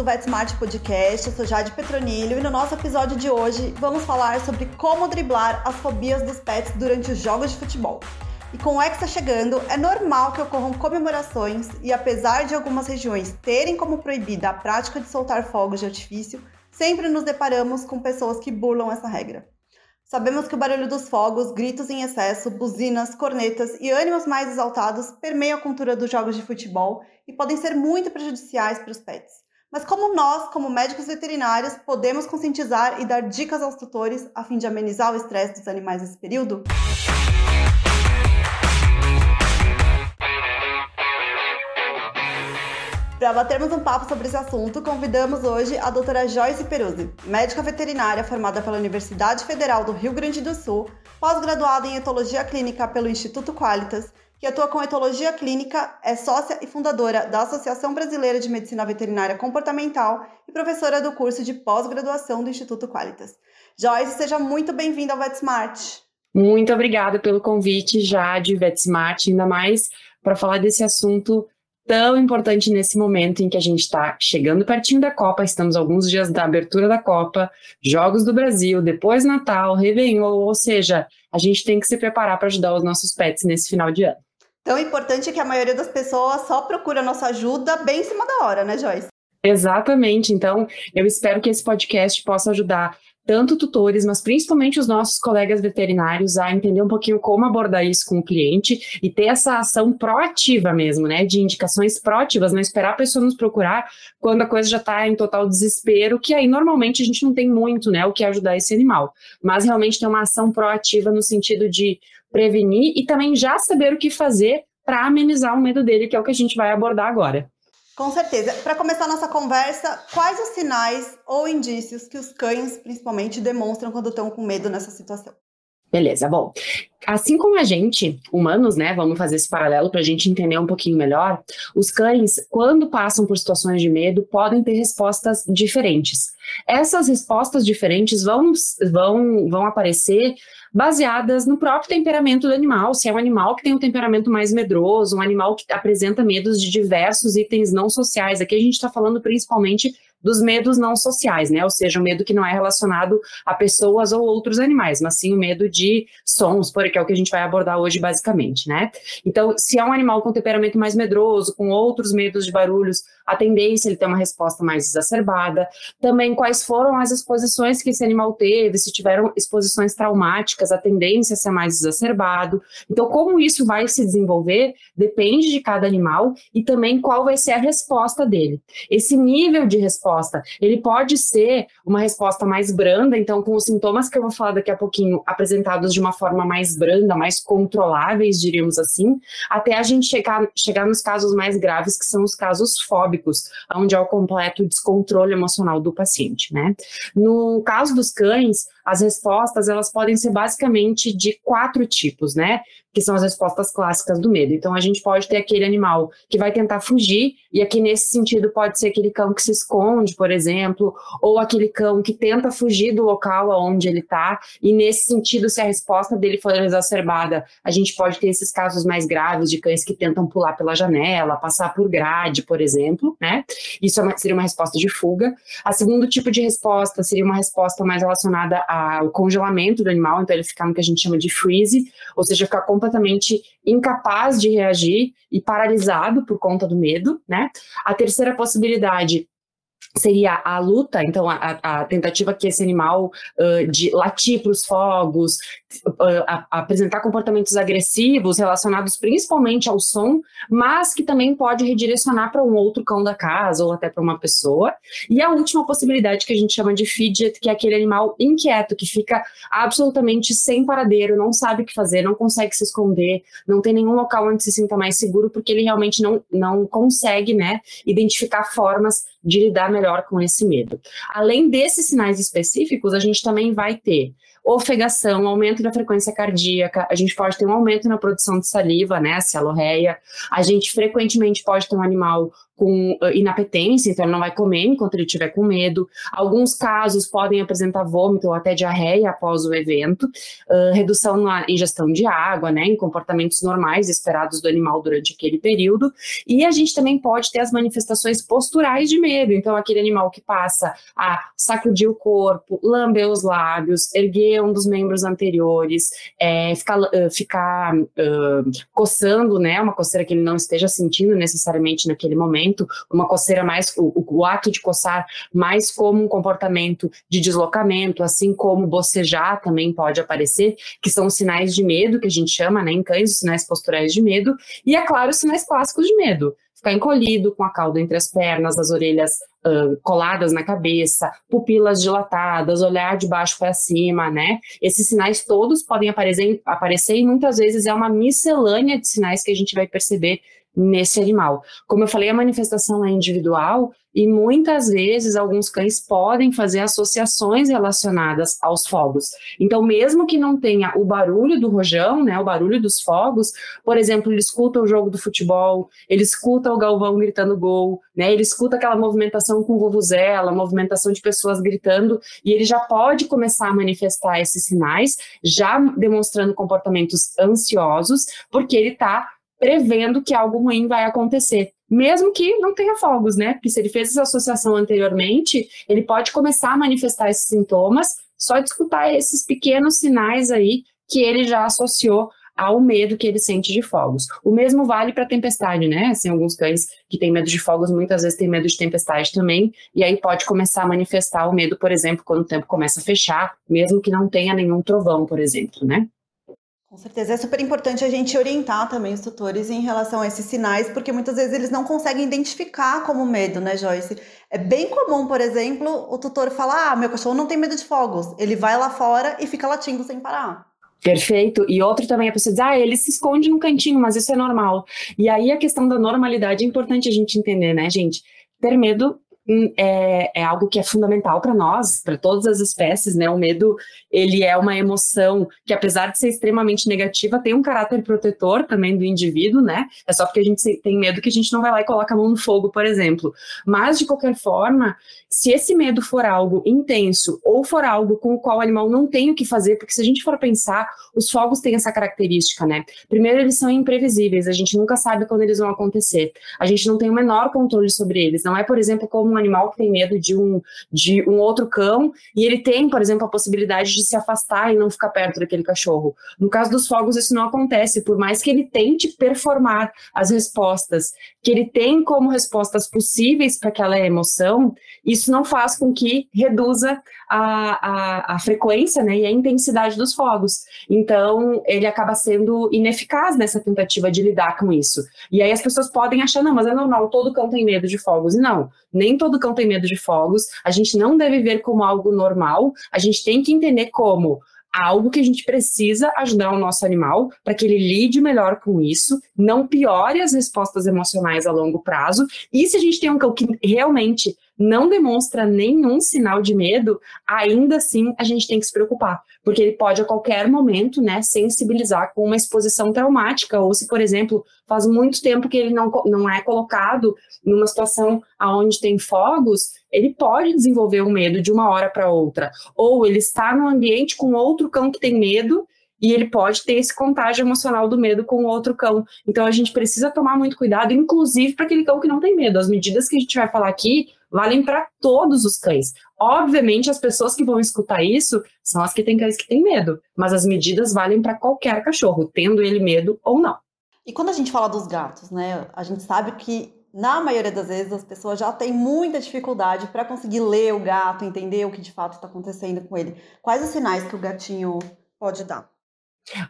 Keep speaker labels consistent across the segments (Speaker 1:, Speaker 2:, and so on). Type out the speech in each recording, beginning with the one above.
Speaker 1: do VetSmart Podcast, eu sou Jade Petronilho e no nosso episódio de hoje vamos falar sobre como driblar as fobias dos pets durante os jogos de futebol. E com o Hexa chegando, é normal que ocorram comemorações e apesar de algumas regiões terem como proibida a prática de soltar fogos de artifício, sempre nos deparamos com pessoas que burlam essa regra. Sabemos que o barulho dos fogos, gritos em excesso, buzinas, cornetas e ânimos mais exaltados permeiam a cultura dos jogos de futebol e podem ser muito prejudiciais para os pets. Mas como nós, como médicos veterinários, podemos conscientizar e dar dicas aos tutores a fim de amenizar o estresse dos animais nesse período? Para batermos um papo sobre esse assunto, convidamos hoje a doutora Joyce Peruzzi, médica veterinária formada pela Universidade Federal do Rio Grande do Sul, pós-graduada em etologia clínica pelo Instituto Qualitas, que atua com etologia clínica, é sócia e fundadora da Associação Brasileira de Medicina Veterinária Comportamental e professora do curso de pós-graduação do Instituto Qualitas. Joyce, seja muito bem-vinda ao VetSmart.
Speaker 2: Muito obrigada pelo convite, Jade, VetSmart, ainda mais para falar desse assunto tão importante nesse momento em que a gente está chegando pertinho da Copa, estamos alguns dias da abertura da Copa, Jogos do Brasil, depois Natal, Réveillon, ou seja, a gente tem que se preparar para ajudar os nossos pets nesse final de ano.
Speaker 1: Tão importante que a maioria das pessoas só procura nossa ajuda bem em cima da hora, né, Joyce?
Speaker 2: Exatamente. Então, eu espero que esse podcast possa ajudar tanto tutores, mas principalmente os nossos colegas veterinários a entender um pouquinho como abordar isso com o cliente e ter essa ação proativa mesmo, né? De indicações proativas, não esperar a pessoa nos procurar quando a coisa já está em total desespero, que aí normalmente a gente não tem muito, né? O que ajudar esse animal. Mas realmente ter uma ação proativa no sentido de prevenir e também já saber o que fazer para amenizar o medo dele, que é o que a gente vai abordar agora.
Speaker 1: Com certeza. Para começar nossa conversa, quais os sinais ou indícios que os cães, principalmente, demonstram quando estão com medo nessa situação?
Speaker 2: Beleza, bom. Assim como a gente, humanos, né, vamos fazer esse paralelo para a gente entender um pouquinho melhor, os cães, quando passam por situações de medo, podem ter respostas diferentes. Essas respostas diferentes vão, vão, vão aparecer baseadas no próprio temperamento do animal. Se é um animal que tem um temperamento mais medroso, um animal que apresenta medos de diversos itens não sociais. Aqui a gente está falando principalmente dos medos não sociais, né? Ou seja, o medo que não é relacionado a pessoas ou outros animais, mas sim o medo de sons, porque é o que a gente vai abordar hoje basicamente, né? Então, se é um animal com temperamento mais medroso, com outros medos de barulhos, a tendência ele ter uma resposta mais exacerbada. Também quais foram as exposições que esse animal teve, se tiveram exposições traumáticas, a tendência é ser mais exacerbado. Então, como isso vai se desenvolver depende de cada animal e também qual vai ser a resposta dele. Esse nível de resposta. Ele pode ser uma resposta mais branda, então, com os sintomas que eu vou falar daqui a pouquinho, apresentados de uma forma mais branda, mais controláveis, diríamos assim, até a gente chegar, chegar nos casos mais graves, que são os casos fóbicos, onde é o completo descontrole emocional do paciente, né? No caso dos cães, as respostas elas podem ser basicamente de quatro tipos, né? Que são as respostas clássicas do medo. Então a gente pode ter aquele animal que vai tentar fugir, e aqui nesse sentido pode ser aquele cão que se esconde, por exemplo, ou aquele cão que tenta fugir do local onde ele está, e nesse sentido, se a resposta dele for exacerbada, a gente pode ter esses casos mais graves de cães que tentam pular pela janela, passar por grade, por exemplo, né? Isso é seria uma resposta de fuga. A segundo tipo de resposta seria uma resposta mais relacionada o congelamento do animal, então ele ficar no que a gente chama de freeze, ou seja, ficar completamente incapaz de reagir e paralisado por conta do medo, né? A terceira possibilidade seria a luta, então a, a, tentativa que esse animal uh, de latir para os fogos, apresentar comportamentos agressivos relacionados principalmente ao som, mas que também pode redirecionar para um outro cão da casa ou até para uma pessoa. E a última possibilidade que a gente chama de fidget, que é aquele animal inquieto que fica absolutamente sem paradeiro, não sabe o que fazer, não consegue se esconder, não tem nenhum local onde se sinta mais seguro porque ele realmente não, não consegue, né, identificar formas de lidar melhor com esse medo. Além desses sinais específicos, a gente também vai ter ofegação, aumento da frequência cardíaca, a gente pode ter um aumento na produção de saliva, né, a celorreia, a gente frequentemente pode ter um animal com uh, inapetência, então ele não vai comer enquanto ele estiver com medo. Alguns casos podem apresentar vômito ou até diarreia após o evento, uh, redução na ingestão de água, né, em comportamentos normais esperados do animal durante aquele período. E a gente também pode ter as manifestações posturais de medo, então aquele animal que passa a sacudir o corpo, lamber os lábios, erguer um dos membros anteriores, é, ficar, uh, ficar coçando, né, uma coceira que ele não esteja sentindo necessariamente naquele momento comportamento, uma coceira mais, o, o, ato de coçar mais como um comportamento de deslocamento, assim como bocejar também pode aparecer, que são sinais de medo, que a gente chama, né, em cães, os sinais posturais de medo, e é claro, os sinais clássicos de medo, ficar encolhido, com a cauda entre as pernas, as orelhas uh, coladas na cabeça, pupilas dilatadas, olhar de baixo para cima, né? Esses sinais todos podem aparecer, aparecer e muitas vezes é uma miscelânea de sinais que a gente vai perceber nesse animal. Como eu falei, a manifestação é individual e muitas vezes alguns cães podem fazer associações relacionadas aos fogos. Então, mesmo que não tenha o barulho do rojão, né, o barulho dos fogos, por exemplo, ele escuta o jogo do futebol, ele escuta o galvão gritando gol, né, ele escuta aquela movimentação com vuvuzela, movimentação de pessoas gritando, e ele já pode começar a manifestar esses sinais, já demonstrando comportamentos ansiosos, porque ele está prevendo que algo ruim vai acontecer. Mesmo que não tenha fogos, né? Porque se ele fez essa associação anteriormente, ele pode começar a manifestar esses sintomas só de escutar esses pequenos sinais aí que ele já associou ao medo que ele sente de fogos. O mesmo vale para tempestade, né? Assim, alguns cães que têm medo de fogos muitas vezes têm medo de tempestade também, e aí pode começar a manifestar o medo, por exemplo, quando o tempo começa a fechar, mesmo que não tenha nenhum trovão, por exemplo, né?
Speaker 1: Com certeza é super importante a gente orientar também os tutores em relação a esses sinais, porque muitas vezes eles não conseguem identificar como medo, né, Joyce? É bem comum, por exemplo, o tutor falar: ah, meu cachorro não tem medo de fogos. Ele vai lá fora e fica latindo sem parar.
Speaker 2: Perfeito. E outro também a pessoa diz, ah, ele se esconde no cantinho, mas isso é normal. E aí a questão da normalidade é importante a gente entender, né, gente? Ter medo Hum, é, é algo que é fundamental para nós, para todas as espécies, né? O medo, ele é uma emoção que, apesar de ser extremamente negativa, tem um caráter protetor também do indivíduo, né? É só porque a gente tem medo que a gente não vai lá e coloca a mão no fogo, por exemplo. Mas, de qualquer forma, se esse medo for algo intenso ou for algo com o qual o animal não tem o que fazer, porque se a gente for pensar, os fogos têm essa característica, né? Primeiro, eles são imprevisíveis, a gente nunca sabe quando eles vão acontecer. A gente não tem o menor controle sobre eles. Não é, por exemplo, como um animal que tem medo de um, de um outro cão e ele tem, por exemplo, a possibilidade de se afastar e não ficar perto daquele cachorro. No caso dos fogos, isso não acontece, por mais que ele tente performar as respostas que ele tem como respostas possíveis para aquela emoção, isso não faz com que reduza a, a, a frequência né, e a intensidade dos fogos. Então, ele acaba sendo ineficaz nessa tentativa de lidar com isso. E aí as pessoas podem achar, não, mas é normal, todo cão tem medo de fogos. E não, nem todo cão tem medo de fogos, a gente não deve ver como algo normal, a gente tem que entender como algo que a gente precisa ajudar o nosso animal para que ele lide melhor com isso, não piore as respostas emocionais a longo prazo. E se a gente tem um cão que realmente não demonstra nenhum sinal de medo, ainda assim a gente tem que se preocupar, porque ele pode a qualquer momento, né, sensibilizar com uma exposição traumática, ou se, por exemplo, faz muito tempo que ele não, não é colocado numa situação onde tem fogos, ele pode desenvolver um medo de uma hora para outra, ou ele está num ambiente com outro cão que tem medo e ele pode ter esse contágio emocional do medo com o outro cão. Então a gente precisa tomar muito cuidado, inclusive para aquele cão que não tem medo. As medidas que a gente vai falar aqui valem para todos os cães. Obviamente, as pessoas que vão escutar isso são as que têm cães que têm medo, mas as medidas valem para qualquer cachorro, tendo ele medo ou não.
Speaker 1: E quando a gente fala dos gatos, né, a gente sabe que na maioria das vezes as pessoas já têm muita dificuldade para conseguir ler o gato, entender o que de fato está acontecendo com ele. Quais os sinais que o gatinho pode dar?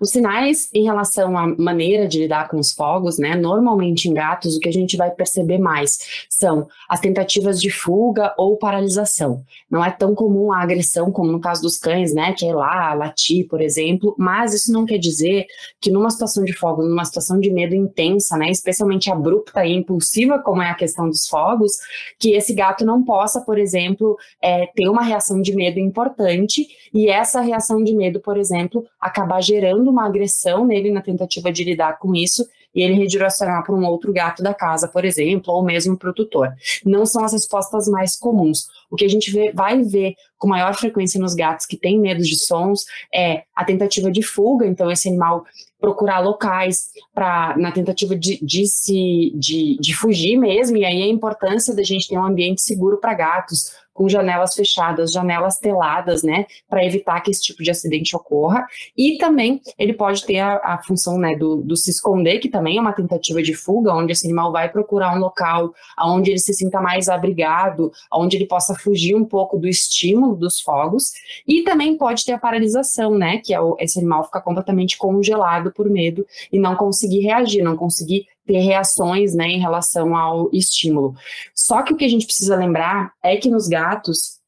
Speaker 2: Os sinais em relação à maneira de lidar com os fogos, né? Normalmente em gatos, o que a gente vai perceber mais são as tentativas de fuga ou paralisação. Não é tão comum a agressão como no caso dos cães, né? Que é lá, latir, por exemplo, mas isso não quer dizer que numa situação de fogo, numa situação de medo intensa, né? Especialmente abrupta e impulsiva, como é a questão dos fogos, que esse gato não possa, por exemplo, é, ter uma reação de medo importante e essa reação de medo, por exemplo, acabar gerando uma agressão nele na tentativa de lidar com isso e ele redirecionar para um outro gato da casa, por exemplo, ou mesmo para o tutor. Não são as respostas mais comuns. O que a gente vê, vai ver com maior frequência nos gatos que têm medo de sons é a tentativa de fuga, então esse animal procurar locais para na tentativa de, de se de, de fugir mesmo, e aí a importância da gente ter um ambiente seguro para gatos, com janelas fechadas, janelas teladas, né, para evitar que esse tipo de acidente ocorra. E também ele pode ter a, a função, né, do, do, se esconder, que também é uma tentativa de fuga, onde esse animal vai procurar um local onde ele se sinta mais abrigado, onde ele possa fugir um pouco do estímulo dos fogos. E também pode ter a paralisação, né, que é o, esse animal ficar completamente congelado por medo e não conseguir reagir, não conseguir ter reações né, em relação ao estímulo. Só que o que a gente precisa lembrar é que nos gatos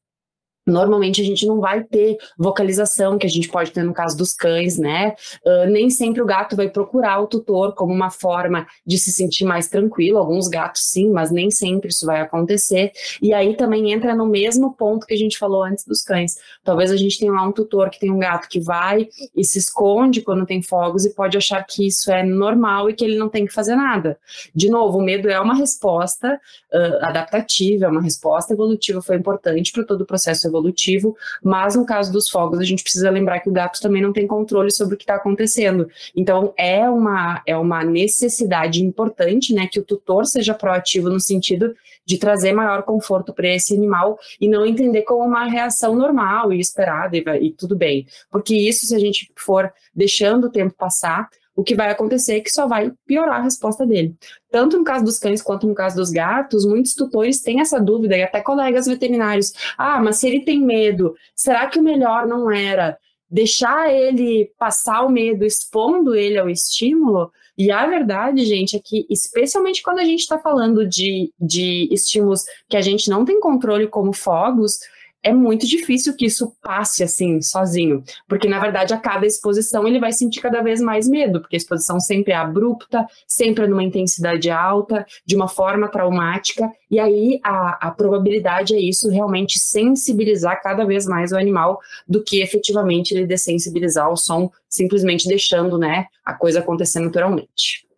Speaker 2: Normalmente a gente não vai ter vocalização que a gente pode ter no caso dos cães, né? Uh, nem sempre o gato vai procurar o tutor como uma forma de se sentir mais tranquilo. Alguns gatos sim, mas nem sempre isso vai acontecer. E aí também entra no mesmo ponto que a gente falou antes dos cães. Talvez a gente tenha lá um tutor que tem um gato que vai e se esconde quando tem fogos e pode achar que isso é normal e que ele não tem que fazer nada. De novo, o medo é uma resposta uh, adaptativa, é uma resposta evolutiva, foi importante para todo o processo evolutivo, mas no caso dos fogos, a gente precisa lembrar que o gato também não tem controle sobre o que está acontecendo. Então, é uma, é uma necessidade importante, né, que o tutor seja proativo no sentido de trazer maior conforto para esse animal e não entender como uma reação normal e esperada e, e tudo bem. Porque isso, se a gente for deixando o tempo passar, o que vai acontecer é que só vai piorar a resposta dele. Tanto no caso dos cães quanto no caso dos gatos, muitos tutores têm essa dúvida, e até colegas veterinários. Ah, mas se ele tem medo, será que o melhor não era deixar ele passar o medo, expondo ele ao estímulo? E a verdade, gente, é que, especialmente quando a gente está falando de, de estímulos que a gente não tem controle, como fogos, é muito difícil que isso passe assim, sozinho, porque na verdade a cada exposição ele vai sentir cada vez mais medo, porque a exposição sempre é abrupta, sempre é numa intensidade alta, de uma forma traumática, e aí a, a probabilidade é isso realmente sensibilizar cada vez mais o animal do que efetivamente ele dessensibilizar o som, simplesmente deixando né, a coisa acontecer naturalmente.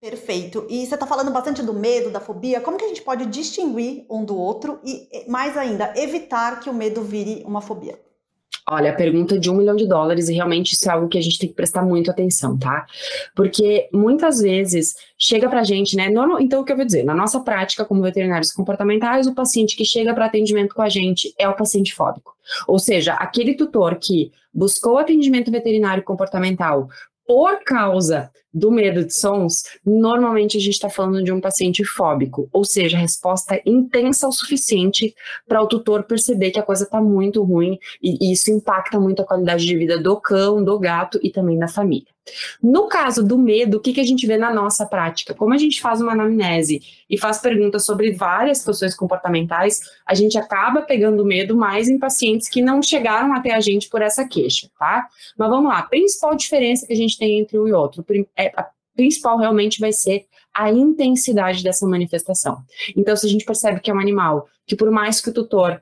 Speaker 1: Perfeito. E você está falando bastante do medo, da fobia. Como que a gente pode distinguir um do outro e, mais ainda, evitar que o medo vire uma fobia?
Speaker 2: Olha, a pergunta de um milhão de dólares e realmente isso é algo que a gente tem que prestar muito atenção, tá? Porque muitas vezes chega pra gente, né? Normal, então, o que eu vou dizer? Na nossa prática como veterinários comportamentais, o paciente que chega para atendimento com a gente é o paciente fóbico. Ou seja, aquele tutor que buscou atendimento veterinário comportamental por causa do medo de sons, normalmente a gente está falando de um paciente fóbico, ou seja, a resposta é intensa o suficiente para o tutor perceber que a coisa está muito ruim e, e isso impacta muito a qualidade de vida do cão, do gato e também da família. No caso do medo, o que, que a gente vê na nossa prática? Como a gente faz uma anamnese e faz perguntas sobre várias situações comportamentais, a gente acaba pegando medo mais em pacientes que não chegaram até a gente por essa queixa, tá? Mas vamos lá, a principal diferença que a gente tem entre um e outro, é, a principal realmente vai ser a intensidade dessa manifestação. Então, se a gente percebe que é um animal que, por mais que o tutor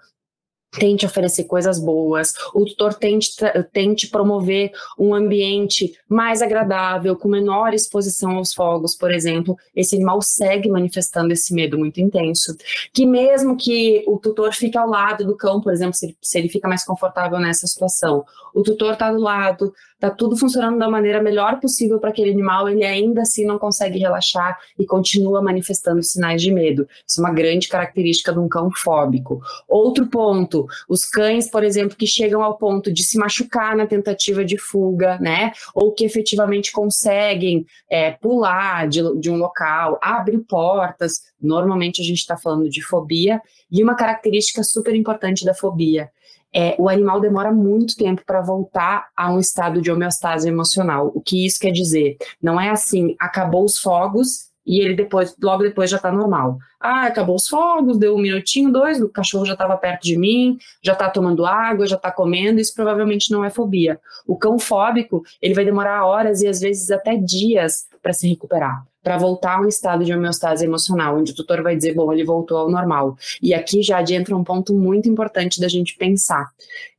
Speaker 2: tente oferecer coisas boas, o tutor tente, tente promover um ambiente mais agradável, com menor exposição aos fogos, por exemplo, esse animal segue manifestando esse medo muito intenso. Que mesmo que o tutor fique ao lado do cão, por exemplo, se ele, se ele fica mais confortável nessa situação, o tutor está do lado, está tudo funcionando da maneira melhor possível para aquele animal, ele ainda assim não consegue relaxar e continua manifestando sinais de medo. Isso é uma grande característica de um cão fóbico. Outro ponto, os cães, por exemplo, que chegam ao ponto de se machucar na tentativa de fuga, né? Ou que efetivamente conseguem é, pular de, de um local, abrir portas, Normalmente a gente está falando de fobia, e uma característica super importante da fobia é, o animal demora muito tempo para voltar a um estado de homeostase emocional. O que isso quer dizer? Não é assim, acabou os fogos e ele depois, logo depois já está normal. Ah, acabou os fogos, deu um minutinho, dois, o cachorro já estava perto de mim, já está tomando água, já está comendo, isso provavelmente não é fobia. O cão fóbico, ele vai demorar horas e às vezes até dias para se recuperar para voltar a um estado de homeostase emocional, onde o tutor vai dizer, bom, ele voltou ao normal. E aqui já entra um ponto muito importante da gente pensar.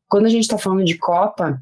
Speaker 2: Quando a gente está falando de Copa,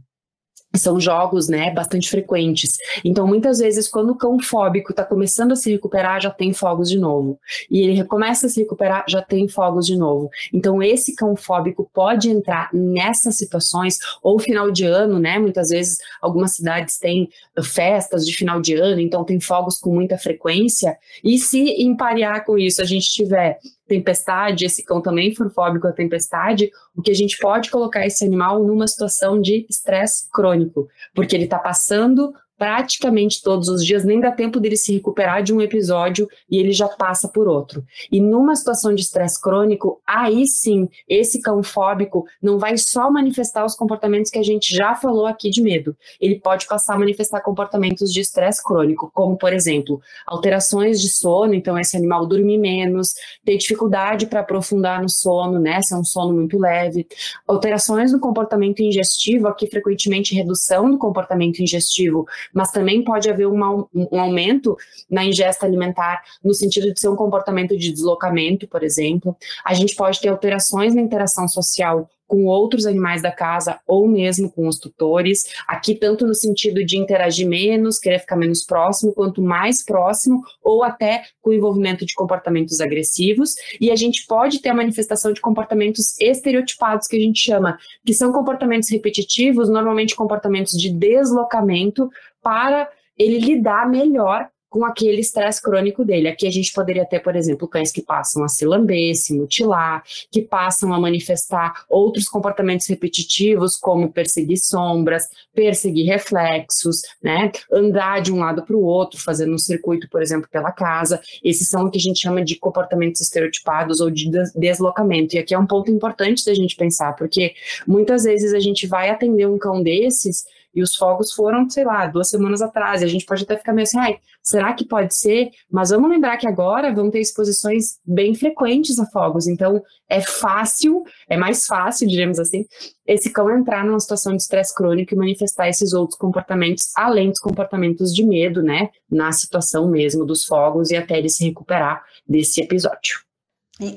Speaker 2: são jogos, né, bastante frequentes. Então, muitas vezes, quando o cão fóbico está começando a se recuperar, já tem fogos de novo. E ele começa a se recuperar, já tem fogos de novo. Então, esse cão fóbico pode entrar nessas situações, ou final de ano, né? Muitas vezes, algumas cidades têm festas de final de ano, então tem fogos com muita frequência. E se emparear com isso, a gente tiver tempestade, esse cão também for fóbico à tempestade, o que a gente pode colocar esse animal numa situação de estresse crônico, porque ele está passando praticamente todos os dias, nem dá tempo dele se recuperar de um episódio e ele já passa por outro. E numa situação de estresse crônico, aí sim, esse cão fóbico não vai só manifestar os comportamentos que a gente já falou aqui de medo. Ele pode passar a manifestar comportamentos de estresse crônico, como, por exemplo, alterações de sono, então esse animal dormir menos, ter dificuldade para aprofundar no sono, né, se é um sono muito leve, alterações no comportamento ingestivo, aqui frequentemente redução do comportamento ingestivo, mas também pode haver um, um aumento na ingesta alimentar, no sentido de ser um comportamento de deslocamento, por exemplo. A gente pode ter alterações na interação social com outros animais da casa ou mesmo com os tutores. Aqui, tanto no sentido de interagir menos, querer ficar menos próximo, quanto mais próximo, ou até com o envolvimento de comportamentos agressivos. E a gente pode ter a manifestação de comportamentos estereotipados, que a gente chama, que são comportamentos repetitivos, normalmente comportamentos de deslocamento, para ele lidar melhor com aquele estresse crônico dele. Aqui a gente poderia ter, por exemplo, cães que passam a se lamber, se mutilar, que passam a manifestar outros comportamentos repetitivos, como perseguir sombras, perseguir reflexos, né? Andar de um lado para o outro, fazendo um circuito, por exemplo, pela casa. Esses são o que a gente chama de comportamentos estereotipados ou de deslocamento. E aqui é um ponto importante da gente pensar, porque muitas vezes a gente vai atender um cão desses e os fogos foram, sei lá, duas semanas atrás. E a gente pode até ficar meio assim, ai, será que pode ser? Mas vamos lembrar que agora vão ter exposições bem frequentes a fogos. Então, é fácil, é mais fácil, diremos assim, esse cão entrar numa situação de estresse crônico e manifestar esses outros comportamentos, além dos comportamentos de medo, né? Na situação mesmo dos fogos e até ele se recuperar desse episódio.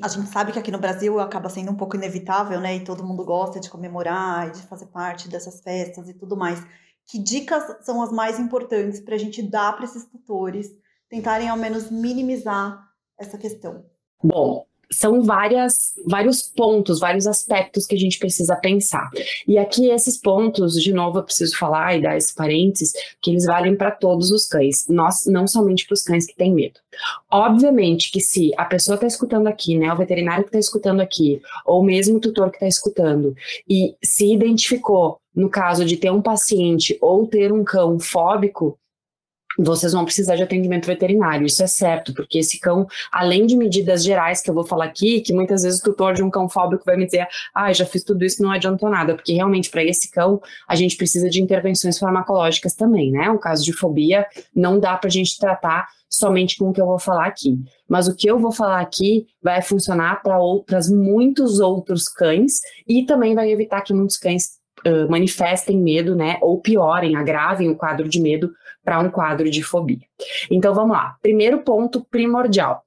Speaker 1: A gente sabe que aqui no Brasil acaba sendo um pouco inevitável, né? E todo mundo gosta de comemorar e de fazer parte dessas festas e tudo mais. Que dicas são as mais importantes para a gente dar para esses tutores tentarem ao menos minimizar essa questão?
Speaker 2: Bom, são várias, vários pontos, vários aspectos que a gente precisa pensar. E aqui esses pontos, de novo, eu preciso falar e dar esse parênteses, que eles valem para todos os cães, nós, não somente para os cães que têm medo. Obviamente que se a pessoa está escutando aqui, né, o veterinário que está escutando aqui, ou mesmo o tutor que está escutando, e se identificou no caso de ter um paciente ou ter um cão fóbico, vocês vão precisar de atendimento veterinário, isso é certo, porque esse cão, além de medidas gerais que eu vou falar aqui, que muitas vezes o tutor de um cão fóbico vai me dizer, ah, já fiz tudo isso não adiantou nada, porque realmente para esse cão a gente precisa de intervenções farmacológicas também, né? O caso de fobia não dá para a gente tratar somente com o que eu vou falar aqui. Mas o que eu vou falar aqui vai funcionar para outras muitos outros cães e também vai evitar que muitos cães uh, manifestem medo, né? Ou piorem, agravem o quadro de medo para um quadro de fobia. Então vamos lá. Primeiro ponto primordial: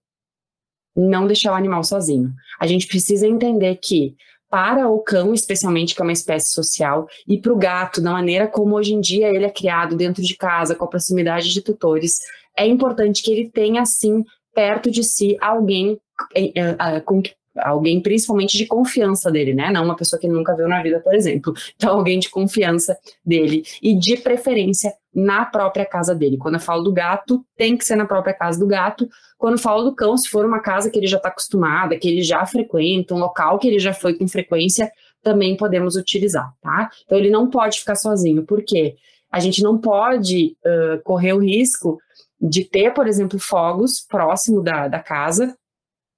Speaker 2: não deixar o animal sozinho. A gente precisa entender que para o cão, especialmente que é uma espécie social, e para o gato, da maneira como hoje em dia ele é criado dentro de casa, com a proximidade de tutores, é importante que ele tenha, sim, perto de si alguém eh, eh, com alguém principalmente de confiança dele, né? Não uma pessoa que ele nunca viu na vida, por exemplo. Então, alguém de confiança dele e de preferência na própria casa dele. Quando eu falo do gato, tem que ser na própria casa do gato. Quando eu falo do cão, se for uma casa que ele já está acostumado, que ele já frequenta, um local que ele já foi com frequência, também podemos utilizar, tá? Então, ele não pode ficar sozinho. Por quê? A gente não pode uh, correr o risco de ter, por exemplo, fogos próximo da, da casa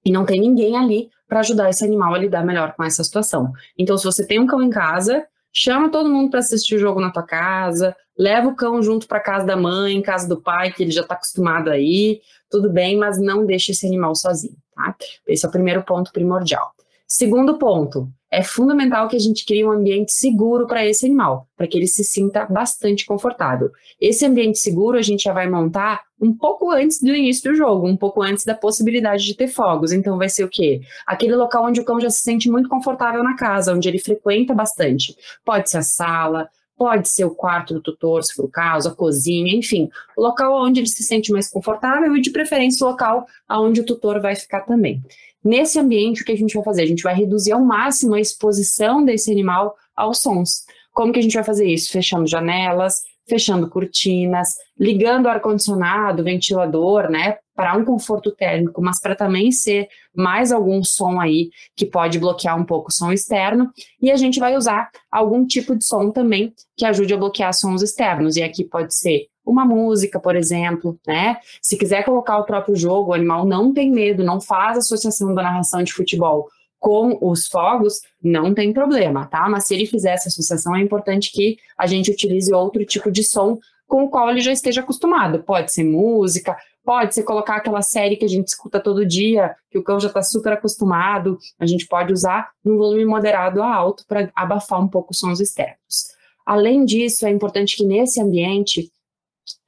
Speaker 2: E não tem ninguém ali para ajudar esse animal a lidar melhor com essa situação. Então, se você tem um cão em casa, chama todo mundo para assistir o jogo na tua casa, leva o cão junto para casa da mãe, casa do pai, que ele já está acostumado aí, tudo bem, mas não deixe esse animal sozinho, tá? Esse é o primeiro ponto primordial. Segundo ponto, é fundamental que a gente crie um ambiente seguro para esse animal, para que ele se sinta bastante confortável. Esse ambiente seguro a gente já vai montar um pouco antes do início do jogo, um pouco antes da possibilidade de ter fogos. Então vai ser o quê? Aquele local onde o cão já se sente muito confortável na casa, onde ele frequenta bastante. Pode ser a sala, Pode ser o quarto do tutor, se for o caso, a cozinha, enfim, o local onde ele se sente mais confortável e, de preferência, o local onde o tutor vai ficar também. Nesse ambiente, o que a gente vai fazer? A gente vai reduzir ao máximo a exposição desse animal aos sons. Como que a gente vai fazer isso? Fechando janelas, fechando cortinas, ligando ar-condicionado, ventilador, né, para um conforto térmico, mas para também ser mais algum som aí que pode bloquear um pouco o som externo. E a gente vai usar algum tipo de som também que ajude a bloquear sons externos. E aqui pode ser uma música, por exemplo, né? Se quiser colocar o próprio jogo, o animal não tem medo, não faz associação da narração de futebol com os fogos, não tem problema, tá? Mas se ele fizer essa associação, é importante que a gente utilize outro tipo de som com o qual ele já esteja acostumado. Pode ser música, pode ser colocar aquela série que a gente escuta todo dia, que o cão já está super acostumado. A gente pode usar num volume moderado a alto para abafar um pouco os sons externos. Além disso, é importante que nesse ambiente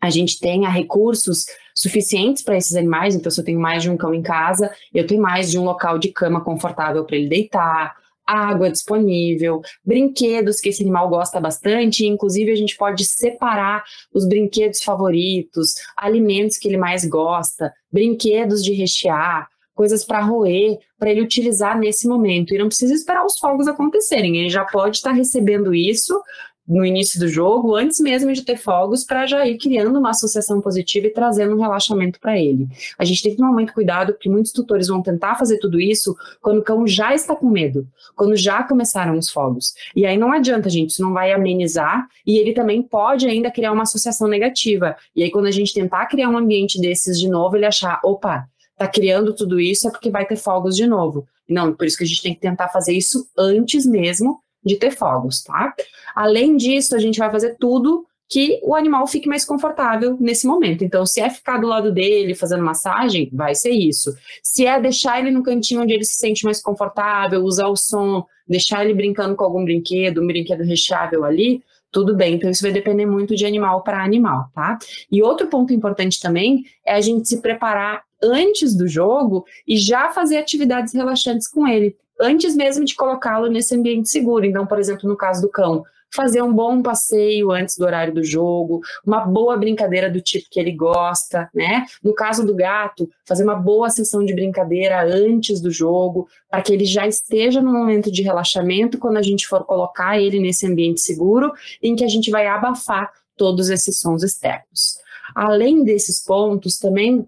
Speaker 2: a gente tenha recursos suficientes para esses animais. Então, se eu tenho mais de um cão em casa, eu tenho mais de um local de cama confortável para ele deitar, água disponível, brinquedos que esse animal gosta bastante, inclusive a gente pode separar os brinquedos favoritos, alimentos que ele mais gosta, brinquedos de rechear, coisas para roer, para ele utilizar nesse momento. E não precisa esperar os fogos acontecerem, ele já pode estar tá recebendo isso no início do jogo, antes mesmo de ter fogos, para já ir criando uma associação positiva e trazendo um relaxamento para ele. A gente tem que tomar muito cuidado, porque muitos tutores vão tentar fazer tudo isso quando o cão já está com medo, quando já começaram os fogos. E aí não adianta, gente, isso não vai amenizar e ele também pode ainda criar uma associação negativa. E aí quando a gente tentar criar um ambiente desses de novo, ele achar, opa, tá criando tudo isso é porque vai ter fogos de novo. Não, por isso que a gente tem que tentar fazer isso antes mesmo de ter fogos, tá? Além disso, a gente vai fazer tudo que o animal fique mais confortável nesse momento. Então, se é ficar do lado dele fazendo massagem, vai ser isso. Se é deixar ele no cantinho onde ele se sente mais confortável, usar o som, deixar ele brincando com algum brinquedo, um brinquedo recheável ali, tudo bem. Então, isso vai depender muito de animal para animal, tá? E outro ponto importante também é a gente se preparar antes do jogo e já fazer atividades relaxantes com ele antes mesmo de colocá-lo nesse ambiente seguro. Então, por exemplo, no caso do cão, fazer um bom passeio antes do horário do jogo, uma boa brincadeira do tipo que ele gosta, né? No caso do gato, fazer uma boa sessão de brincadeira antes do jogo, para que ele já esteja no momento de relaxamento quando a gente for colocar ele nesse ambiente seguro, em que a gente vai abafar todos esses sons externos. Além desses pontos, também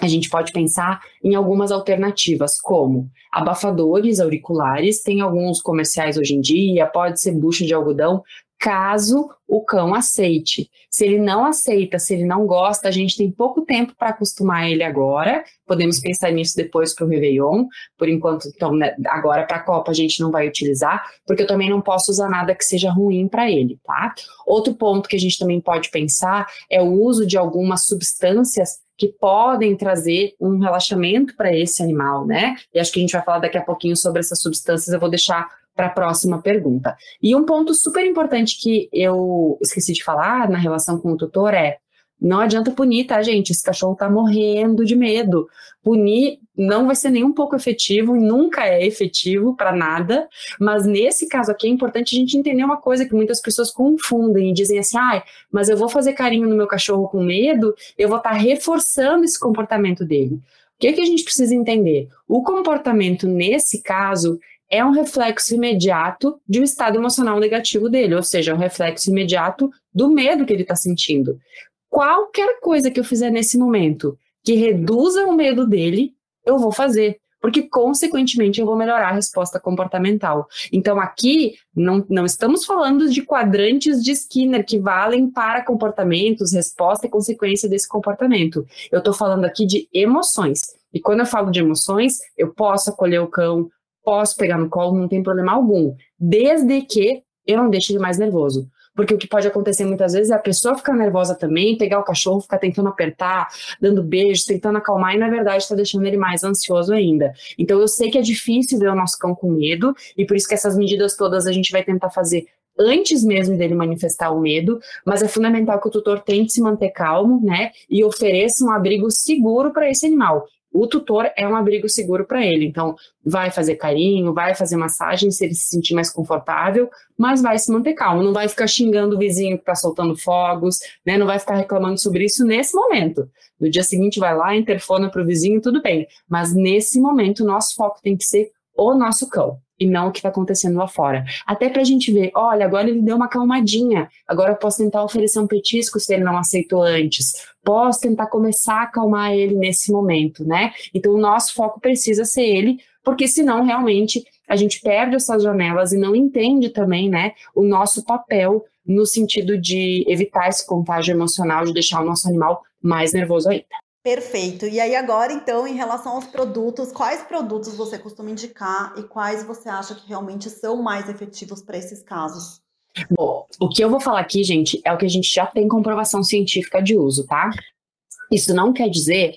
Speaker 2: a gente pode pensar em algumas alternativas, como abafadores auriculares, tem alguns comerciais hoje em dia, pode ser bucha de algodão, caso o cão aceite. Se ele não aceita, se ele não gosta, a gente tem pouco tempo para acostumar ele agora. Podemos pensar nisso depois para o Réveillon. Por enquanto, então, né, agora para a Copa a gente não vai utilizar, porque eu também não posso usar nada que seja ruim para ele, tá? Outro ponto que a gente também pode pensar é o uso de algumas substâncias que podem trazer um relaxamento para esse animal, né? E acho que a gente vai falar daqui a pouquinho sobre essas substâncias, eu vou deixar para a próxima pergunta. E um ponto super importante que eu esqueci de falar na relação com o tutor é não adianta punir, tá, gente? Esse cachorro tá morrendo de medo. Punir não vai ser nem um pouco efetivo, nunca é efetivo para nada. Mas nesse caso aqui é importante a gente entender uma coisa que muitas pessoas confundem e dizem assim: ah, mas eu vou fazer carinho no meu cachorro com medo, eu vou estar tá reforçando esse comportamento dele. O que, que a gente precisa entender? O comportamento, nesse caso, é um reflexo imediato de um estado emocional negativo dele, ou seja, é um reflexo imediato do medo que ele está sentindo qualquer coisa que eu fizer nesse momento que reduza o medo dele, eu vou fazer. Porque, consequentemente, eu vou melhorar a resposta comportamental. Então, aqui, não, não estamos falando de quadrantes de Skinner que valem para comportamentos, resposta e consequência desse comportamento. Eu estou falando aqui de emoções. E quando eu falo de emoções, eu posso acolher o cão, posso pegar no colo, não tem problema algum, desde que eu não deixe ele mais nervoso. Porque o que pode acontecer muitas vezes é a pessoa ficar nervosa também, pegar o cachorro, ficar tentando apertar, dando beijos, tentando acalmar, e na verdade está deixando ele mais ansioso ainda. Então eu sei que é difícil ver o nosso cão com medo, e por isso que essas medidas todas a gente vai tentar fazer antes mesmo dele manifestar o medo, mas é fundamental que o tutor tente se manter calmo, né, e ofereça um abrigo seguro para esse animal o tutor é um abrigo seguro para ele. Então, vai fazer carinho, vai fazer massagem se ele se sentir mais confortável, mas vai se manter calmo, não vai ficar xingando o vizinho que está soltando fogos, né? Não vai ficar reclamando sobre isso nesse momento. No dia seguinte, vai lá, interfona para o vizinho, tudo bem. Mas nesse momento, o nosso foco tem que ser o nosso cão e não o que está acontecendo lá fora. Até para a gente ver, olha, agora ele deu uma calmadinha, agora eu posso tentar oferecer um petisco se ele não aceitou antes, posso tentar começar a acalmar ele nesse momento, né? Então o nosso foco precisa ser ele, porque senão realmente a gente perde essas janelas e não entende também, né, o nosso papel no sentido de evitar esse contágio emocional, de deixar o nosso animal mais nervoso ainda.
Speaker 1: Perfeito. E aí agora, então, em relação aos produtos, quais produtos você costuma indicar e quais você acha que realmente são mais efetivos para esses casos?
Speaker 2: Bom, o que eu vou falar aqui, gente, é o que a gente já tem comprovação científica de uso, tá? Isso não quer dizer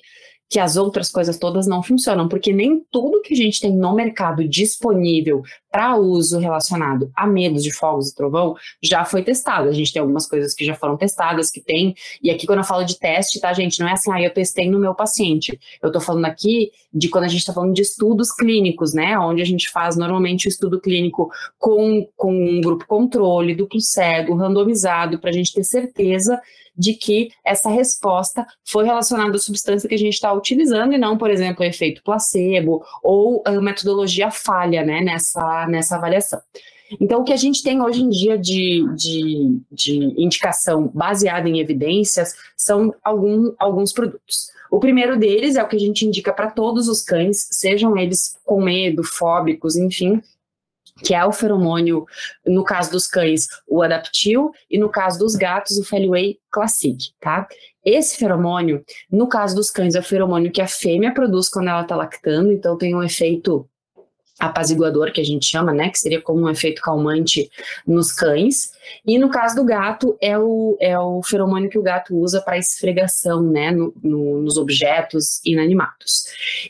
Speaker 2: que as outras coisas todas não funcionam, porque nem tudo que a gente tem no mercado disponível para uso relacionado a medos de fogos e trovão já foi testado. A gente tem algumas coisas que já foram testadas, que tem. E aqui, quando eu falo de teste, tá, gente? Não é assim, ah, eu testei no meu paciente. Eu tô falando aqui de quando a gente está falando de estudos clínicos, né? Onde a gente faz normalmente o estudo clínico com, com um grupo controle, duplo cego, randomizado, para a gente ter certeza de que essa resposta foi relacionada à substância que a gente está utilizando e não, por exemplo, efeito placebo ou a metodologia falha né, nessa, nessa avaliação. Então, o que a gente tem hoje em dia de, de, de indicação baseada em evidências são algum, alguns produtos. O primeiro deles é o que a gente indica para todos os cães, sejam eles com medo, fóbicos, enfim, que é o feromônio, no caso dos cães, o adaptil, e no caso dos gatos, o Feliway Classic, tá? Esse feromônio, no caso dos cães, é o feromônio que a fêmea produz quando ela está lactando, então tem um efeito apaziguador, que a gente chama, né, que seria como um efeito calmante nos cães. E no caso do gato, é o, é o feromônio que o gato usa para esfregação, né, no, no, nos objetos inanimados.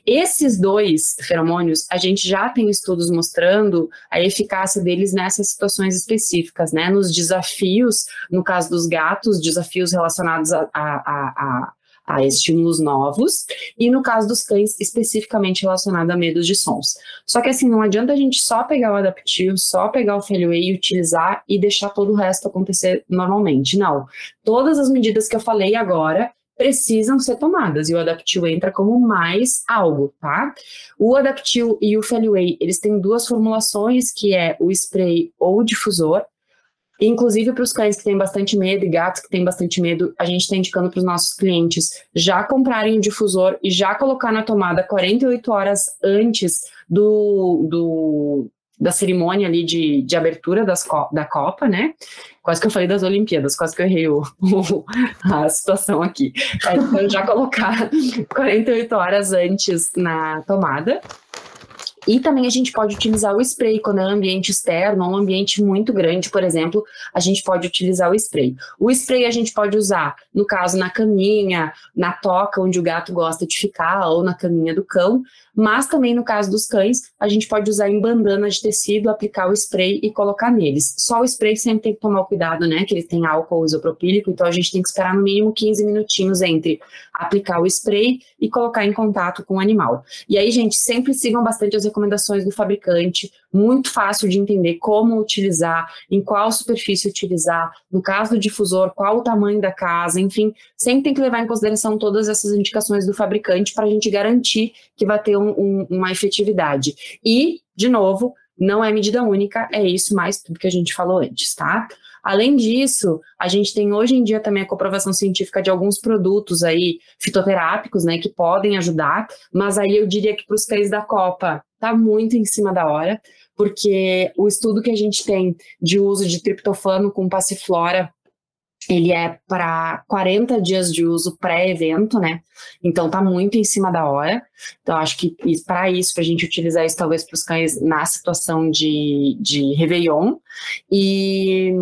Speaker 2: Esses dois feromônios, a gente já tem estudos mostrando a eficácia deles nessas situações específicas, né, nos desafios, no caso dos gatos, desafios relacionados a, a, a a estímulos novos, e no caso dos cães, especificamente relacionado a medos de sons. Só que assim, não adianta a gente só pegar o adaptivo, só pegar o Failway e utilizar e deixar todo o resto acontecer normalmente. Não. Todas as medidas que eu falei agora precisam ser tomadas e o Adaptil entra como mais algo, tá? O Adaptil e o Failway, eles têm duas formulações, que é o spray ou o difusor. Inclusive para os cães que têm bastante medo e gatos que têm bastante medo, a gente está indicando para os nossos clientes já comprarem o difusor e já colocar na tomada 48 horas antes do, do da cerimônia ali de, de abertura das, da Copa, né? Quase que eu falei das Olimpíadas, quase que eu errei o, o, a situação aqui. É, então, já colocar 48 horas antes na tomada. E também a gente pode utilizar o spray quando é um ambiente externo, um ambiente muito grande, por exemplo, a gente pode utilizar o spray. O spray a gente pode usar, no caso, na caminha, na toca onde o gato gosta de ficar, ou na caminha do cão, mas também no caso dos cães, a gente pode usar em bandana de tecido, aplicar o spray e colocar neles. Só o spray sempre tem que tomar cuidado, né? Que ele tem álcool isopropílico, então a gente tem que esperar no mínimo 15 minutinhos entre aplicar o spray e colocar em contato com o animal. E aí, gente, sempre sigam bastante as recomendações do fabricante, muito fácil de entender como utilizar, em qual superfície utilizar, no caso do difusor, qual o tamanho da casa, enfim, sempre tem que levar em consideração todas essas indicações do fabricante para a gente garantir que vai ter um, uma efetividade. E, de novo, não é medida única, é isso mais tudo que a gente falou antes, tá? Além disso, a gente tem hoje em dia também a comprovação científica de alguns produtos aí fitoterápicos, né, que podem ajudar, mas aí eu diria que para os cães da Copa tá muito em cima da hora, porque o estudo que a gente tem de uso de triptofano com passiflora ele é para 40 dias de uso pré-evento, né? Então tá muito em cima da hora. Então acho que para isso, para a gente utilizar isso talvez para os cães na situação de, de Réveillon. E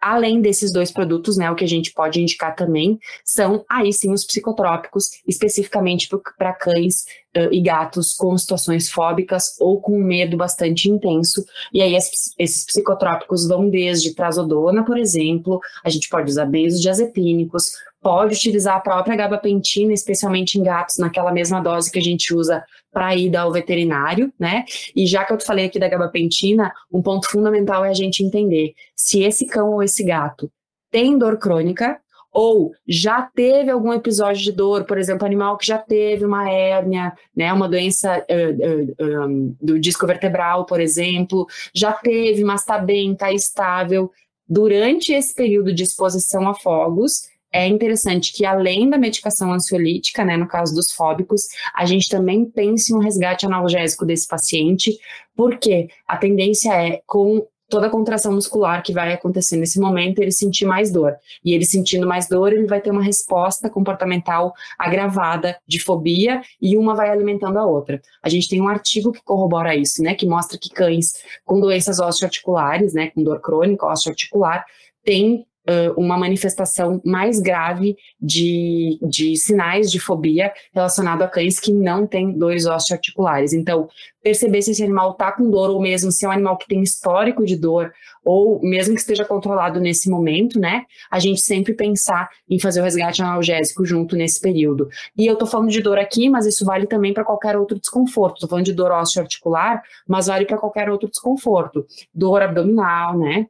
Speaker 2: Além desses dois produtos, né, o que a gente pode indicar também são aí sim os psicotrópicos, especificamente para cães uh, e gatos com situações fóbicas ou com medo bastante intenso. E aí esses, psicotrópicos vão desde trazodona, por exemplo, a gente pode usar benzodiazepínicos, pode utilizar a própria gabapentina, especialmente em gatos, naquela mesma dose que a gente usa para ir ao veterinário, né? E já que eu falei aqui da gabapentina, um ponto fundamental é a gente entender se esse cão ou esse gato tem dor crônica ou já teve algum episódio de dor, por exemplo, animal que já teve uma hérnia, né, uma doença uh, uh, um, do disco vertebral, por exemplo, já teve, mas está bem, está estável. Durante esse período de exposição a fogos, é interessante que, além da medicação ansiolítica, né, no caso dos fóbicos, a gente também pense em um resgate analgésico desse paciente, porque a tendência é, com toda a contração muscular que vai acontecer nesse momento, ele sentir mais dor. E ele sentindo mais dor, ele vai ter uma resposta comportamental agravada de fobia e uma vai alimentando a outra. A gente tem um artigo que corrobora isso, né, que mostra que cães com doenças osteoarticulares, né, com dor crônica osteoarticular, têm uh, uma manifestação mais grave de, de sinais de fobia relacionado a cães que não têm dores osteoarticulares. Então, perceber se esse animal está com dor ou mesmo se é um animal que tem histórico de dor ou mesmo que esteja controlado nesse momento, né? A gente sempre pensar em fazer o resgate analgésico junto nesse período. E eu tô falando de dor aqui, mas isso vale também para qualquer outro desconforto. Tô falando de dor osteoarticular, mas vale para qualquer outro desconforto. Dor abdominal, né?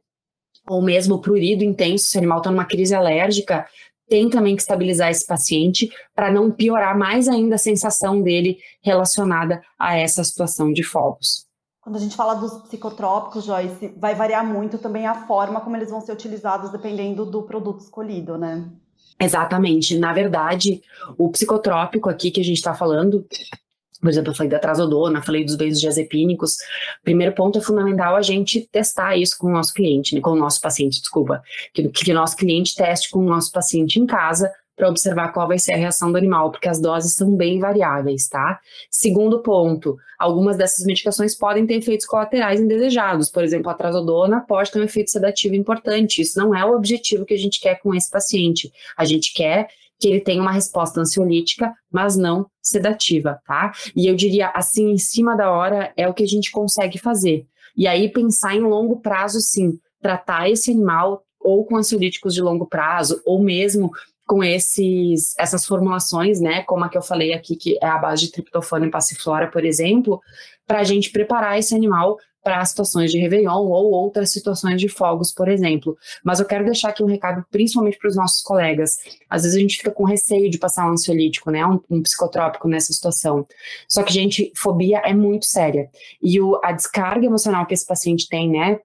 Speaker 2: Ou mesmo prurido intenso, se o animal está numa crise alérgica, tem também que estabilizar esse paciente para não piorar mais ainda a sensação dele relacionada a essa situação de fogos.
Speaker 1: Quando a gente fala dos psicotrópicos, Joyce, vai variar muito também a forma como eles vão ser utilizados dependendo do produto escolhido, né?
Speaker 2: Exatamente. Na verdade, o psicotrópico aqui que a gente está falando, por exemplo, eu falei da trazodona, falei dos benzodiazepínicos. Primeiro ponto é fundamental a gente testar isso com o nosso cliente, né, com o nosso paciente, desculpa, que, que o nosso cliente teste com o nosso paciente em casa para observar qual vai ser a reação do animal, porque as doses são bem variáveis, tá? Segundo ponto, algumas dessas medicações podem ter efeitos colaterais indesejados. Por exemplo, a trazodona pode ter um efeito sedativo importante. Isso não é o objetivo que a gente quer com esse paciente. A gente quer que ele tenha uma resposta ansiolítica, mas não sedativa, tá? E eu diria assim, em cima da hora é o que a gente consegue fazer. E aí pensar em longo prazo, sim, tratar esse animal ou com ansiolíticos de longo prazo, ou mesmo com esses, essas formulações, né, como a que eu falei aqui, que é a base de triptofano e passiflora, por exemplo, para a gente preparar esse animal para situações de Réveillon ou outras situações de fogos, por exemplo. Mas eu quero deixar aqui um recado, principalmente para os nossos colegas. Às vezes a gente fica com receio de passar um ansiolítico, né, um, um psicotrópico nessa situação. Só que, gente, fobia é muito séria. E o, a descarga emocional que esse paciente tem, né,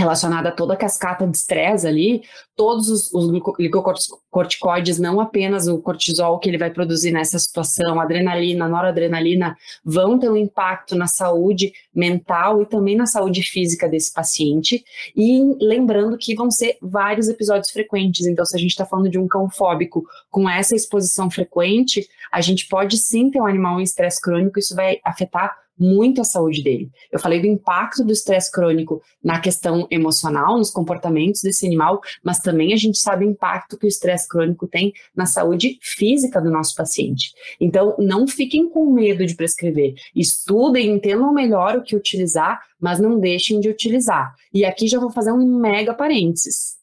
Speaker 2: relacionada a toda a cascata de estresse ali, todos os, os glicocorticoides, não apenas o cortisol que ele vai produzir nessa situação, adrenalina, noradrenalina, vão ter um impacto na saúde mental e também na saúde física desse paciente. E lembrando que vão ser vários episódios frequentes, então se a gente está falando de um cão fóbico com essa exposição frequente, a gente pode sim ter um animal em estresse crônico, isso vai afetar muito a saúde dele. Eu falei do impacto do estresse crônico na questão emocional, nos comportamentos desse animal, mas também a gente sabe o impacto que o estresse crônico tem na saúde física do nosso paciente. Então, não fiquem com medo de prescrever. Estudem, entendam melhor o que utilizar, mas não deixem de utilizar. E aqui já vou fazer um mega parênteses.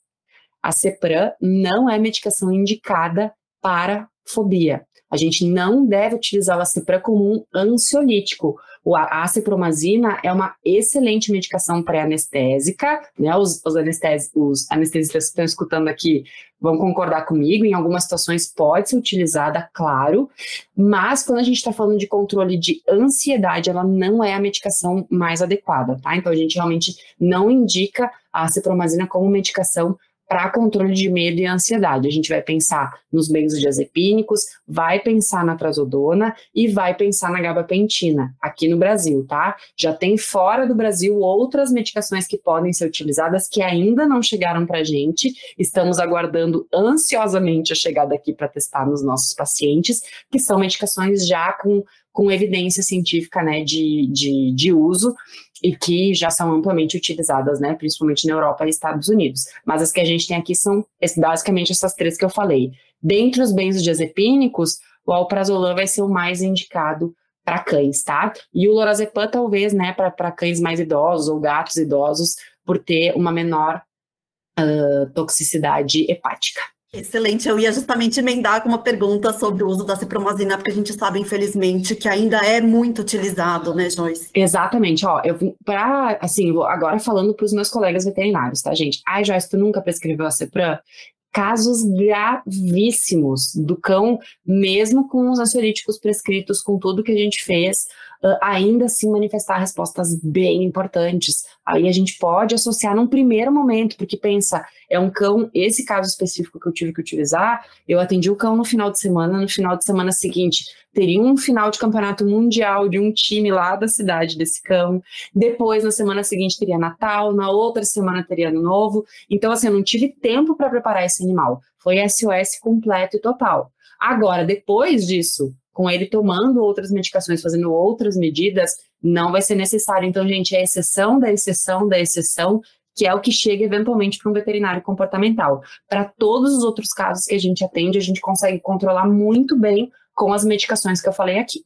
Speaker 2: A Cepran não é medicação indicada para fobia. A gente não deve utilizar o Acepran como um ansiolítico. A acepromazina é uma excelente medicação pré-anestésica, né? Os, os, anestes, os anestesistas que estão escutando aqui vão concordar comigo, em algumas situações pode ser utilizada, claro, mas quando a gente está falando de controle de ansiedade, ela não é a medicação mais adequada, tá? Então a gente realmente não indica a acepromazina como medicação para controle de medo e ansiedade. A gente vai pensar nos benzodiazepínicos, vai pensar na trazodona e vai pensar na gabapentina, aqui no Brasil, tá? Já tem fora do Brasil outras medicações que podem ser utilizadas que ainda não chegaram para a gente. Estamos aguardando ansiosamente a chegada aqui para testar nos nossos pacientes, que são medicações já com, com evidência científica né, de, de, de uso e que já são amplamente utilizadas, né, principalmente na Europa e Estados Unidos. Mas as que a gente tem aqui são basicamente essas três que eu falei. Dentre os benzodiazepínicos, o alprazolam vai ser o mais indicado para cães, tá? E o lorazepam talvez, né, para cães mais idosos ou gatos idosos, por ter uma menor uh, toxicidade hepática.
Speaker 1: Excelente, eu ia justamente emendar com uma pergunta sobre o uso da cipromazina, porque a gente sabe, infelizmente, que ainda é muito utilizado, né, Joyce?
Speaker 2: Exatamente, ó, eu para assim, agora falando para os meus colegas veterinários, tá, gente? Ai, Joyce, tu nunca prescreveu a Cepram? casos gravíssimos do cão, mesmo com os ansiolíticos prescritos, com tudo que a gente fez, ainda assim manifestar respostas bem importantes. Aí a gente pode associar num primeiro momento, porque pensa, é um cão, esse caso específico que eu tive que utilizar, eu atendi o cão no final de semana, no final de semana seguinte teria um final de campeonato mundial de um time lá da cidade desse cão. Depois, na semana seguinte, teria Natal, na outra semana teria Ano Novo. Então, assim, eu não tive tempo para preparar esse animal. Foi SOS completo e total. Agora, depois disso, com ele tomando outras medicações, fazendo outras medidas, não vai ser necessário. Então, gente, é exceção da exceção da exceção que é o que chega eventualmente para um veterinário comportamental. Para todos os outros casos que a gente atende, a gente consegue controlar muito bem com as medicações que eu falei aqui.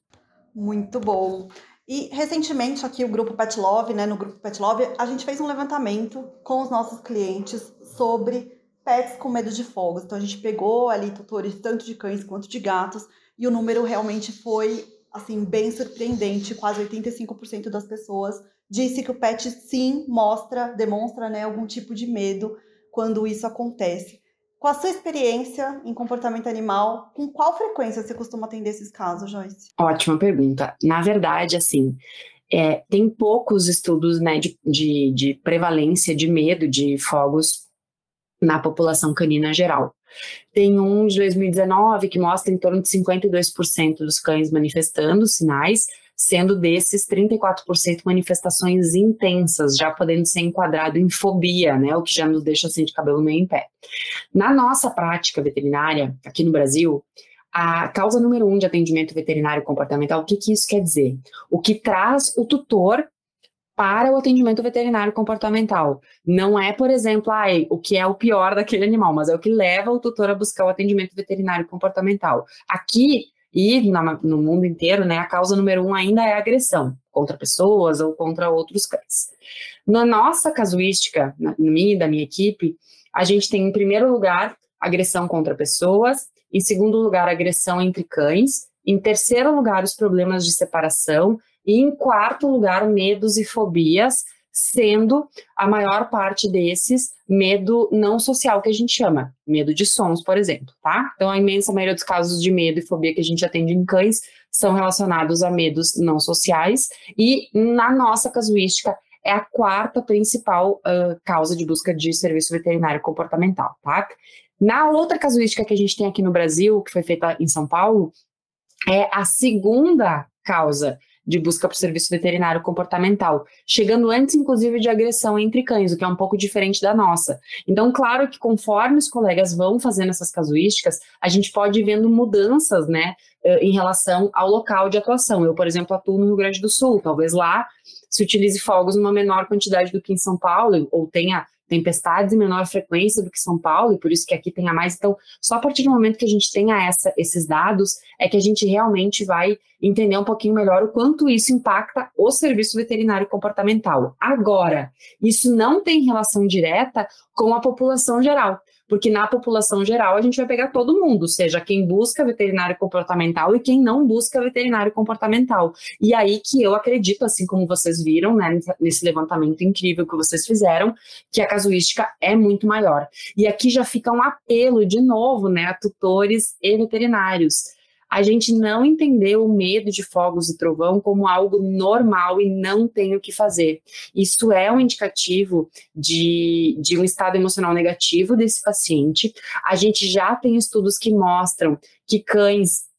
Speaker 1: Muito bom. E recentemente aqui o grupo Pet Love, né, no grupo Pet Love, a gente fez um levantamento com os nossos clientes sobre pets com medo de fogos. Então a gente pegou ali tutores tanto de cães quanto de gatos e o número realmente foi assim bem surpreendente, quase 85% das pessoas disse que o pet sim mostra, demonstra, né, algum tipo de medo quando isso acontece. Com a sua experiência em comportamento animal, com qual frequência você costuma atender esses casos, Joyce?
Speaker 2: Ótima pergunta. Na verdade, assim, é, tem poucos estudos né, de, de, de, prevalência de medo de fogos na população canina geral. Tem um de 2019 que mostra em torno de 52% dos cães manifestando sinais, sendo desses 34% manifestações intensas, já podendo ser enquadrado em fobia, né, o que já nos deixa assim de cabelo meio em pé. Na nossa prática veterinária, aqui no Brasil, a causa número um de atendimento veterinário comportamental, o que, que isso quer dizer? O que traz o tutor para o atendimento veterinário comportamental. Não é, por exemplo, ah, o que é o pior daquele animal, mas é o que leva o tutor a buscar o atendimento veterinário comportamental. Aqui, e na, no mundo inteiro, né, a causa número um ainda é agressão contra pessoas ou contra outros cães. Na nossa casuística, na minha e da minha equipe, a gente tem, em primeiro lugar, agressão contra pessoas, em segundo lugar, agressão entre cães, em terceiro lugar, os problemas de separação, e em quarto lugar, medos e fobias, sendo a maior parte desses medo não social que a gente chama, medo de sons, por exemplo, tá? Então a imensa maioria dos casos de medo e fobia que a gente atende em cães são relacionados a medos não sociais e na nossa casuística é a quarta principal uh, causa de busca de serviço veterinário comportamental, tá? Na outra casuística que a gente tem aqui no Brasil, que foi feita em São Paulo, é a segunda causa de busca por serviço veterinário comportamental, chegando antes, inclusive, de agressão entre cães, o que é um pouco diferente da nossa. Então, claro que conforme os colegas vão fazendo essas casuísticas, a gente pode ir vendo mudanças, né, eh, em relação ao local de atuação. Eu, por exemplo, atuo no Rio Grande do Sul, talvez lá se utilize fogos numa menor quantidade do que em São Paulo, ou tenha tempestades em menor frequência do que São Paulo, e por isso que aqui tenha mais. Então, só a partir do momento que a gente tenha essa, esses dados, é que a gente realmente vai entender um pouquinho melhor o quanto isso impacta o serviço veterinário comportamental. Agora, isso não tem relação direta com a população geral porque na população geral a gente vai pegar todo mundo, seja quem busca veterinário comportamental e quem não busca veterinário comportamental. E aí que eu acredito, assim como vocês viram, né, nesse levantamento incrível que vocês fizeram, que a casuística é muito maior. E aqui já fica um apelo de novo, né, a tutores e veterinários. A gente não entendeu o medo de fogos e trovão como algo normal e não tem o que fazer. Isso é um indicativo de, de um estado emocional negativo desse paciente. A gente já tem estudos que mostram que cães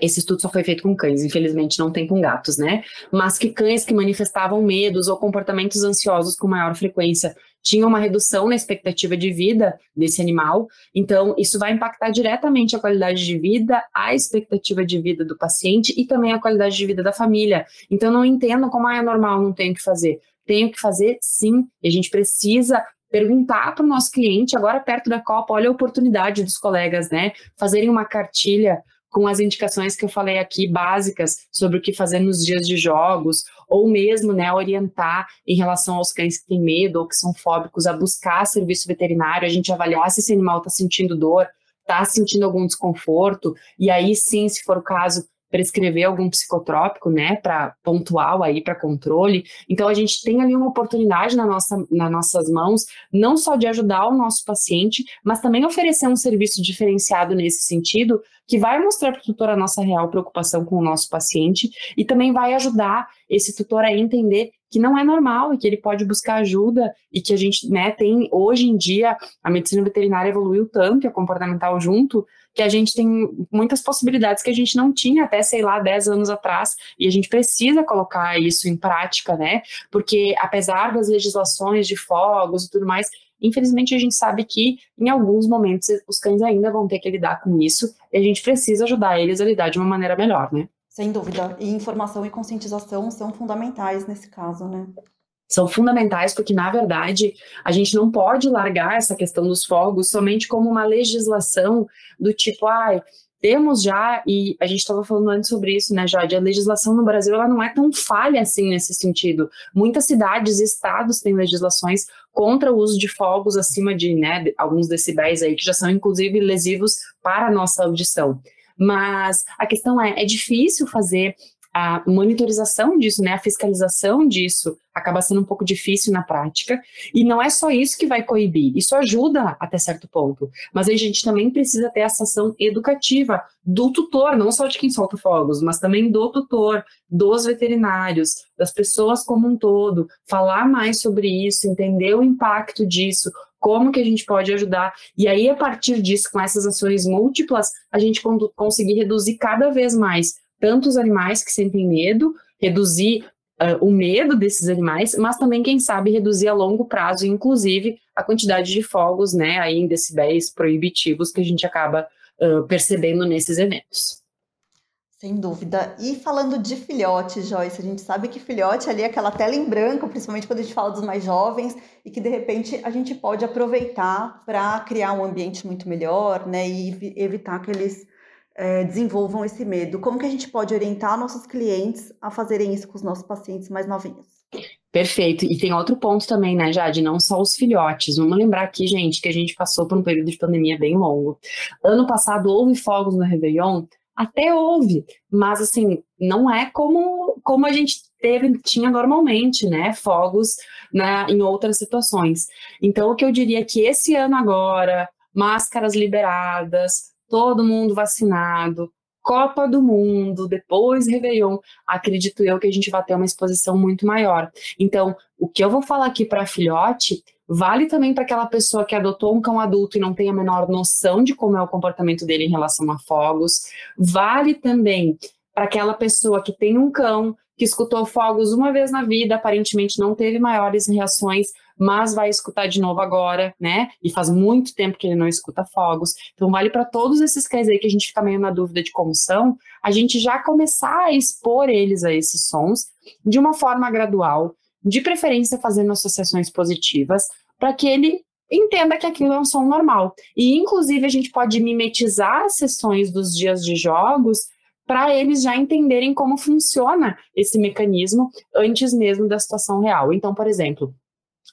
Speaker 2: esse estudo só foi feito com cães, infelizmente não tem com gatos, né? Mas que cães que manifestavam medos ou comportamentos ansiosos com maior frequência tinham uma redução na expectativa de vida desse animal. Então, isso vai impactar diretamente a qualidade de vida, a expectativa de vida do paciente e também a qualidade de vida da família. Então, não entendo como ah, é normal, não tenho que fazer. Tenho que fazer sim, e a gente precisa perguntar para o nosso cliente, agora perto da Copa, olha a oportunidade dos colegas, né? Fazerem uma cartilha com as indicações que eu falei aqui, básicas, sobre o que fazer nos dias de jogos, ou mesmo né, orientar em relação aos cães que têm medo ou que são fóbicos a buscar serviço veterinário, a gente avaliar se esse animal está sentindo dor, está sentindo algum desconforto, e aí sim, se for o caso, prescrever algum psicotrópico, né, para pontual aí para controle. Então a gente tem ali uma oportunidade na nossa, nas nossas mãos, não só de ajudar o nosso paciente, mas também oferecer um serviço diferenciado nesse sentido, que vai mostrar para o tutor a nossa real preocupação com o nosso paciente e também vai ajudar esse tutor a entender que não é normal e que ele pode buscar ajuda e que a gente, né, tem hoje em dia a medicina veterinária evoluiu tanto e a comportamental junto que a gente tem muitas possibilidades que a gente não tinha até, sei lá, 10 anos atrás, e a gente precisa colocar isso em prática, né? Porque apesar das legislações de fogos e tudo mais, infelizmente a gente sabe que em alguns momentos os cães ainda vão ter que lidar com isso, e a gente precisa ajudar eles a lidar de uma maneira melhor, né?
Speaker 1: Sem dúvida. E informação e conscientização são fundamentais nesse caso, né?
Speaker 2: São fundamentais porque, na verdade, a gente não pode largar essa questão dos fogos somente como uma legislação do tipo, ai, temos já, e a gente estava falando antes sobre isso, né, Jade? A legislação no Brasil ela não é tão falha assim nesse sentido. Muitas cidades e estados têm legislações contra o uso de fogos acima de né, alguns decibéis aí, que já são inclusive lesivos para a nossa audição. Mas a questão é, é difícil fazer a monitorização disso, né, a fiscalização disso acaba sendo um pouco difícil na prática. E não é só isso que vai coibir, isso ajuda até certo ponto. Mas a gente também precisa ter essa ação educativa do tutor, não só de quem solta fogos, mas também do tutor, dos veterinários, das pessoas como um todo, falar mais sobre isso, entender o impacto disso, como que a gente pode ajudar. E aí, a partir disso, com essas ações múltiplas, a gente conseguir reduzir cada vez mais tanto os animais que sentem medo, reduzir uh, o medo desses animais, mas também, quem sabe, reduzir a longo prazo, inclusive, a quantidade de fogos, né, aí em decibéis proibitivos que a gente acaba uh, percebendo nesses eventos.
Speaker 1: Sem dúvida. E falando de filhote, Joyce, a gente sabe que filhote ali é aquela tela em branco, principalmente quando a gente fala dos mais jovens, e que de repente a gente pode aproveitar para criar um ambiente muito melhor, né, e evitar que eles é, desenvolvam esse medo? Como que a gente pode orientar nossos clientes a fazerem isso com os nossos pacientes mais novinhos?
Speaker 2: Perfeito. E tem outro ponto também, né, Jade? Não só os filhotes. Vamos lembrar aqui, gente, que a gente passou por um período de pandemia bem longo. Ano passado houve fogos no Réveillon? Até houve, mas assim, não é como, como a gente teve, tinha normalmente, né? Fogos né, em outras situações. Então, o que eu diria é que esse ano agora, máscaras liberadas, todo mundo vacinado, Copa do Mundo, depois Réveillon, acredito eu que a gente vai ter uma exposição muito maior. Então, o que eu vou falar aqui para filhote vale também para aquela pessoa que adotou um cão adulto e não tem a menor noção de como é o comportamento dele em relação a fogos, vale também para aquela pessoa que tem um cão que escutou fogos uma vez na vida, aparentemente não teve maiores reações, mas vai escutar de novo agora, né? E faz muito tempo que ele não escuta fogos. Então, vale para todos esses cães aí que a gente fica meio na dúvida de como são, a gente já começar a expor eles a esses sons de uma forma gradual, de preferência fazendo associações positivas, para que ele entenda que aquilo é um som normal. E, inclusive, a gente pode mimetizar sessões dos dias de jogos para eles já entenderem como funciona esse mecanismo antes mesmo da situação real. Então, por exemplo,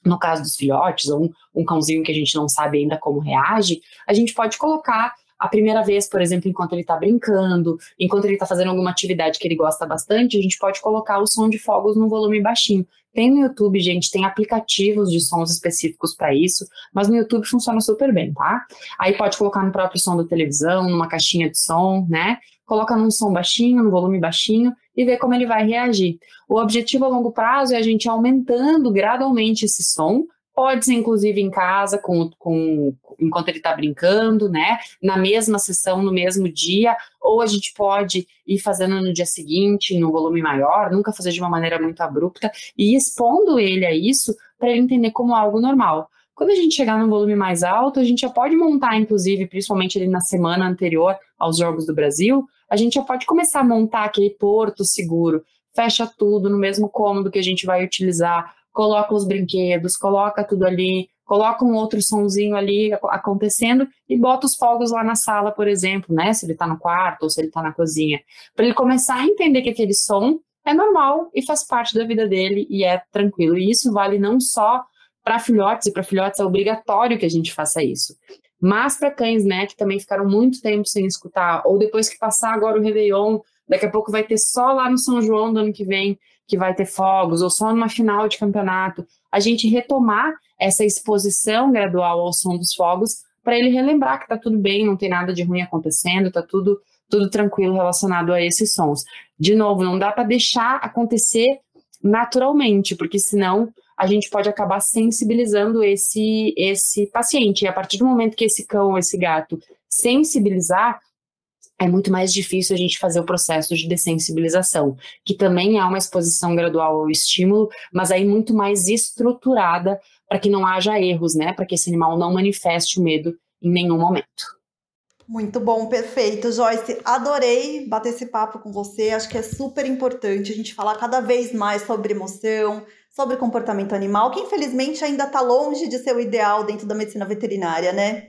Speaker 2: no caso dos filhotes, ou um, um cãozinho que a gente não sabe ainda como reage, a gente pode colocar a primeira vez, por exemplo, enquanto ele está brincando, enquanto ele está fazendo alguma atividade que ele gosta bastante, a gente pode colocar o som de fogos num volume baixinho. Tem no YouTube, gente, tem aplicativos de sons específicos para isso, mas no YouTube funciona super bem, tá? Aí pode colocar no próprio som da televisão, numa caixinha de som, né? Coloca num som baixinho, num volume baixinho e vê como ele vai reagir. O objetivo a longo prazo é a gente aumentando gradualmente esse som, pode ser inclusive em casa, com, com, enquanto ele está brincando, né? Na mesma sessão, no mesmo dia, ou a gente pode ir fazendo no dia seguinte, no volume maior, nunca fazer de uma maneira muito abrupta, e expondo ele a isso para ele entender como algo normal. Quando a gente chegar num volume mais alto, a gente já pode montar, inclusive, principalmente ali na semana anterior aos Jogos do Brasil, a gente já pode começar a montar aquele porto seguro, fecha tudo no mesmo cômodo que a gente vai utilizar, coloca os brinquedos, coloca tudo ali, coloca um outro sonzinho ali acontecendo e bota os fogos lá na sala, por exemplo, né? Se ele está no quarto ou se ele está na cozinha, para ele começar a entender que aquele som é normal e faz parte da vida dele e é tranquilo. E isso vale não só para filhotes, e para filhotes é obrigatório que a gente faça isso. Mas para cães, né, que também ficaram muito tempo sem escutar, ou depois que passar agora o Réveillon, daqui a pouco vai ter só lá no São João do ano que vem que vai ter fogos, ou só numa final de campeonato, a gente retomar essa exposição gradual ao som dos fogos para ele relembrar que tá tudo bem, não tem nada de ruim acontecendo, tá tudo tudo tranquilo relacionado a esses sons. De novo, não dá para deixar acontecer naturalmente, porque senão a gente pode acabar sensibilizando esse, esse paciente. E a partir do momento que esse cão esse gato sensibilizar, é muito mais difícil a gente fazer o processo de dessensibilização, que também é uma exposição gradual ao estímulo, mas aí muito mais estruturada para que não haja erros, né? Para que esse animal não manifeste o medo em nenhum momento.
Speaker 1: Muito bom, perfeito. Joyce, adorei bater esse papo com você. Acho que é super importante a gente falar cada vez mais sobre emoção, sobre comportamento animal, que infelizmente ainda está longe de ser o ideal dentro da medicina veterinária, né?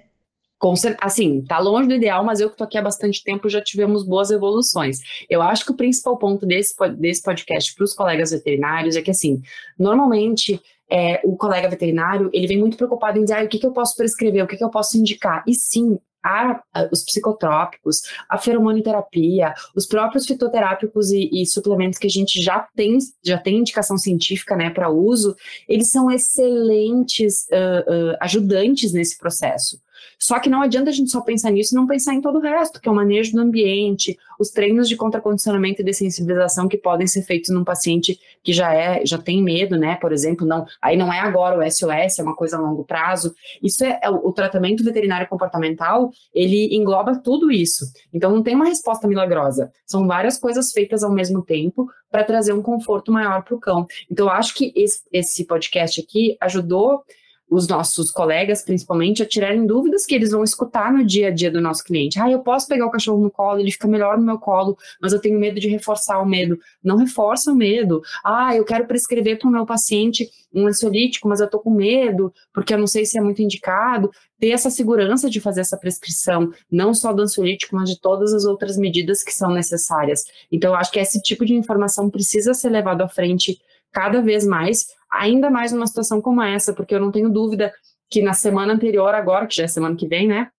Speaker 2: assim, tá longe do ideal, mas eu que tô aqui há bastante tempo já tivemos boas evoluções. Eu acho que o principal ponto desse, desse podcast para os colegas veterinários é que, assim, normalmente é, o colega veterinário, ele vem muito preocupado em dizer, ah, o que, que eu posso prescrever, o que, que eu posso indicar. E sim, a, a, os psicotrópicos, a feromoniterapia, os próprios fitoterápicos e, e, suplementos que a gente já tem, já tem indicação científica né, para uso, eles são excelentes uh, uh, ajudantes nesse processo. Só que não adianta a gente só pensar nisso e não pensar em todo o resto, que é o manejo do ambiente, os treinos de contracondicionamento e dessensibilização que podem ser feitos num paciente que já é, já tem medo, né? Por exemplo, não, aí não é agora o SOS, é uma coisa a longo prazo. Isso é, é o, tratamento veterinário comportamental, ele engloba tudo isso. Então não tem uma resposta milagrosa. São várias coisas feitas ao mesmo tempo para trazer um conforto maior para o cão. Então eu acho que esse, esse podcast aqui ajudou os nossos colegas, principalmente, a tirarem dúvidas que eles vão escutar no dia a dia do nosso cliente. Ah, eu posso pegar o cachorro no colo, ele fica melhor no meu colo, mas eu tenho medo de reforçar o medo. Não reforça o medo. Ah, eu quero prescrever para o meu paciente um ansiolítico, mas eu estou com medo, porque eu não sei se é muito indicado. Ter essa segurança de fazer essa prescrição, não só do ansiolítico, mas de todas as outras medidas que são necessárias. Então, eu acho que esse tipo de informação precisa ser levado à frente cada vez mais, ainda mais numa situação como essa, porque eu não tenho dúvida que na semana anterior, agora, que já é semana que vem, né?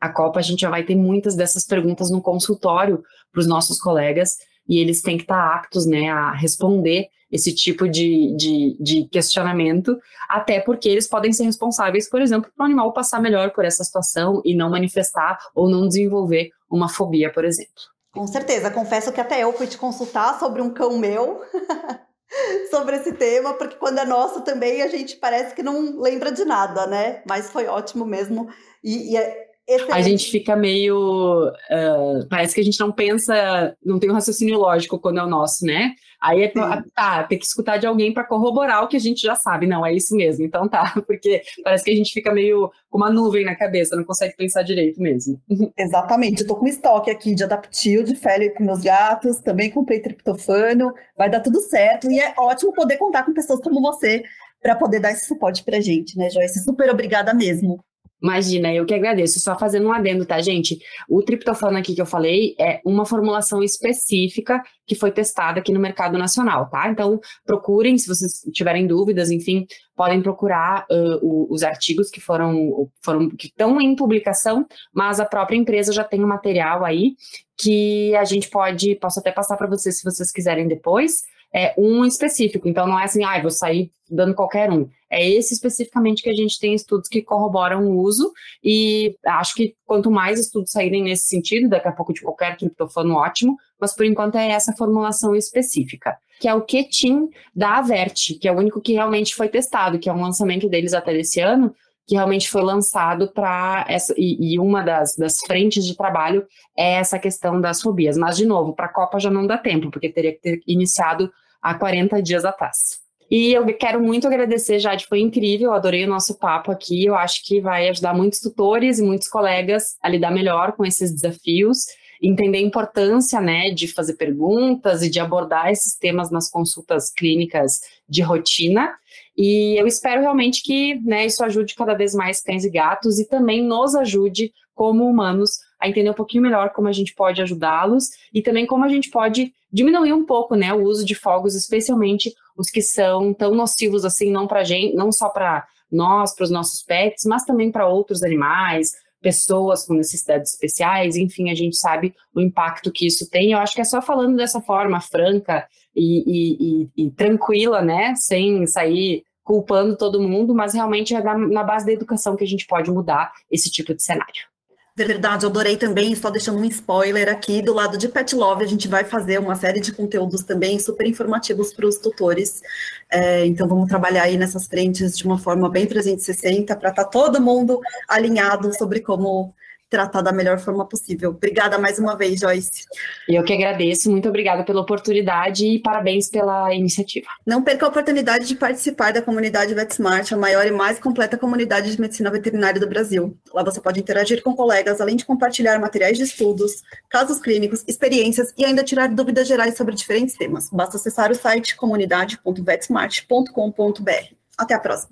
Speaker 2: A Copa, a gente já vai ter muitas dessas perguntas no consultório para os nossos colegas e eles têm que estar aptos né, a responder esse tipo de, de, de, questionamento, até porque eles podem ser responsáveis, por exemplo, para o animal passar melhor por essa situação e não manifestar ou não desenvolver uma fobia, por exemplo.
Speaker 1: Com certeza, confesso que até eu fui te consultar sobre um cão meu. sobre esse tema, porque quando é nosso também a gente parece que não lembra de nada, né? Mas foi ótimo mesmo. E, e é
Speaker 2: a gente fica meio. Uh, parece que a gente não pensa, não tem um raciocínio lógico quando é o nosso, né? Aí é, tá, tem que escutar de alguém para corroborar o que a gente já sabe. Não, é isso mesmo. Então tá, porque parece que a gente fica meio com uma nuvem na cabeça, não consegue pensar direito mesmo.
Speaker 1: Exatamente. Eu tô com estoque aqui de Adaptil, de Félio com meus gatos, também comprei triptofano, vai dar tudo certo. E é ótimo poder contar com pessoas como você para poder dar esse suporte pra gente, né, Joyce? Super obrigada mesmo.
Speaker 2: Imagina, eu que agradeço. Só fazendo um adendo, tá, gente? O triptofano aqui que eu falei é uma formulação específica que foi testada aqui no mercado nacional, tá? Então, procurem, se vocês tiverem dúvidas, enfim, podem procurar uh, o, os artigos que foram, foram que estão em publicação, mas a própria empresa já tem um material aí que a gente pode, posso até passar para vocês se vocês quiserem depois é um específico. Então não é assim, ah, vou sair dando qualquer um. É esse especificamente que a gente tem estudos que corroboram o uso, e acho que quanto mais estudos saírem nesse sentido, daqui a pouco de qualquer triptofano, ótimo, mas por enquanto é essa formulação específica, que é o Ketin da Avert, que é o único que realmente foi testado, que é um lançamento deles até desse ano, que realmente foi lançado para essa e, e, uma das, das frentes de trabalho é essa questão das fobias. Mas, de novo, para a Copa já não dá tempo, porque teria que ter iniciado há 40 dias atrás. E eu quero muito agradecer, Jade, foi incrível, adorei o nosso papo aqui. Eu acho que vai ajudar muitos tutores e muitos colegas a lidar melhor com esses desafios, entender a importância né, de fazer perguntas e de abordar esses temas nas consultas clínicas de rotina. E eu espero realmente que né, isso ajude cada vez mais cães e gatos e também nos ajude, como humanos, a entender um pouquinho melhor como a gente pode ajudá-los e também como a gente pode diminuir um pouco né, o uso de fogos, especialmente os que são tão nocivos assim, não para gente, não só para nós, para os nossos pets, mas também para outros animais, pessoas com necessidades especiais, enfim, a gente sabe o impacto que isso tem. Eu acho que é só falando dessa forma franca e, e, e, e tranquila, né, sem sair culpando todo mundo, mas realmente é na, na base da educação que a gente pode mudar esse tipo de cenário.
Speaker 1: Verdade, eu adorei também, só deixando um spoiler aqui, do lado de Pet Love, a gente vai fazer uma série de conteúdos também super informativos para os tutores. É, então, vamos trabalhar aí nessas frentes de uma forma bem 360 para estar tá todo mundo alinhado sobre como tratar da melhor forma possível. Obrigada mais uma vez, Joyce.
Speaker 2: Eu que agradeço, muito obrigada pela oportunidade e parabéns pela iniciativa.
Speaker 1: Não perca a oportunidade de participar da comunidade VetSmart, a maior e mais completa comunidade de medicina veterinária do Brasil. Lá você pode interagir com colegas, além de compartilhar materiais de estudos, casos clínicos, experiências e ainda tirar dúvidas gerais sobre diferentes temas. Basta acessar o site comunidade.vetsmart.com.br. Até a próxima.